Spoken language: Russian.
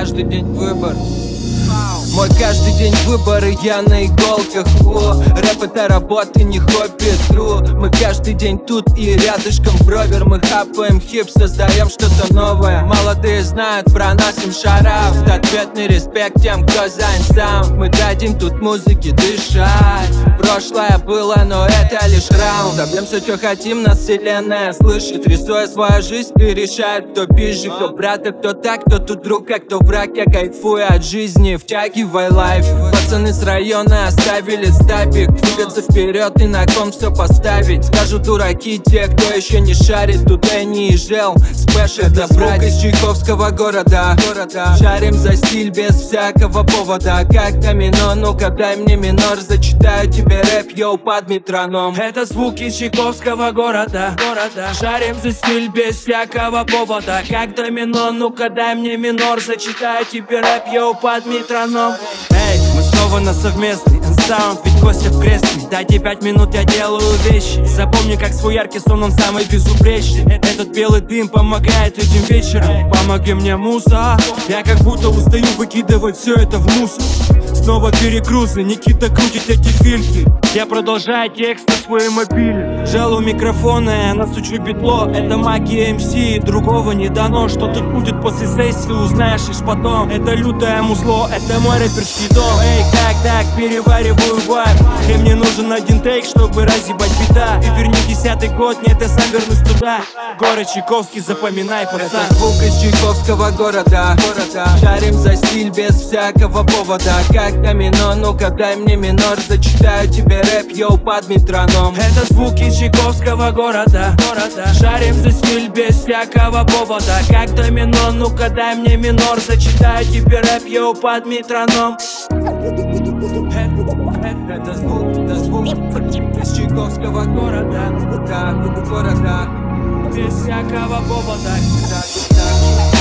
каждый день выбор мой каждый день выборы, я на иголках. О, рэп это работа, не хобби, тру. Мы каждый день тут и рядышком бровер. Мы хапаем хип, создаем что-то новое. Молодые знают про нас, им шарав Ответный респект тем, кто занят сам. Мы дадим тут музыке дышать. Прошлое было, но это лишь раунд. Добьемся, что хотим, нас вселенная слышит. Рисуя свою жизнь, ты решает, кто пизже Кто брат, а кто так, кто тут друг, а кто враг. Я кайфую от жизни, Втягивай лайф Пацаны с района оставили стабик Двигаться вперед и на кон все поставить. Скажут дураки те, кто еще не шарит. Туда не езжал, спэш это брать из Чайковского города. Шарим за стиль без всякого повода. Как домино, ну-ка дай мне минор. Зачитаю тебе рэп, йоу, под метроном. Это звуки Чайковского города. Шарим за стиль без всякого повода. Как домино, ну-ка дай мне минор. Зачитаю тебе рэп, йоу, под метроном. Эй, снова на совместный саунд, ведь Костя в кресле Дайте пять минут, я делаю вещи. Запомни, как свой яркий сон, он самый безупречный. Этот белый дым помогает этим вечером. Помоги мне, муза. Я как будто устаю выкидывать все это в мусор. Снова перегрузы, Никита крутит эти фильки Я продолжаю текст на своем мобиле Жалу микрофона, я настучу битло Это магия МС, другого не дано. Что тут будет после сессии, узнаешь лишь потом. Это лютое музло, это мой рэперский дом. Эй, как так, перевариваю вайп И мне нужен один тейк, чтобы разъебать бита. И верни десятый год, нет, я сам вернусь туда. Город Чайковский, запоминай, пацан. Это звук из Чайковского города, города. Шарим за стиль без всякого повода. Как домино, ну-ка дай мне минор. Зачитаю тебе рэп, йоу, под метроном. Это звуки Чайковского города, города Шарим за стиль без всякого повода. Как домино, ну-ка дай мне минор. Зачитаю тебе рэп, йоу, под метроном. Это звук, это звук из Чайковского города, да, города. Без всякого повода. Да, да.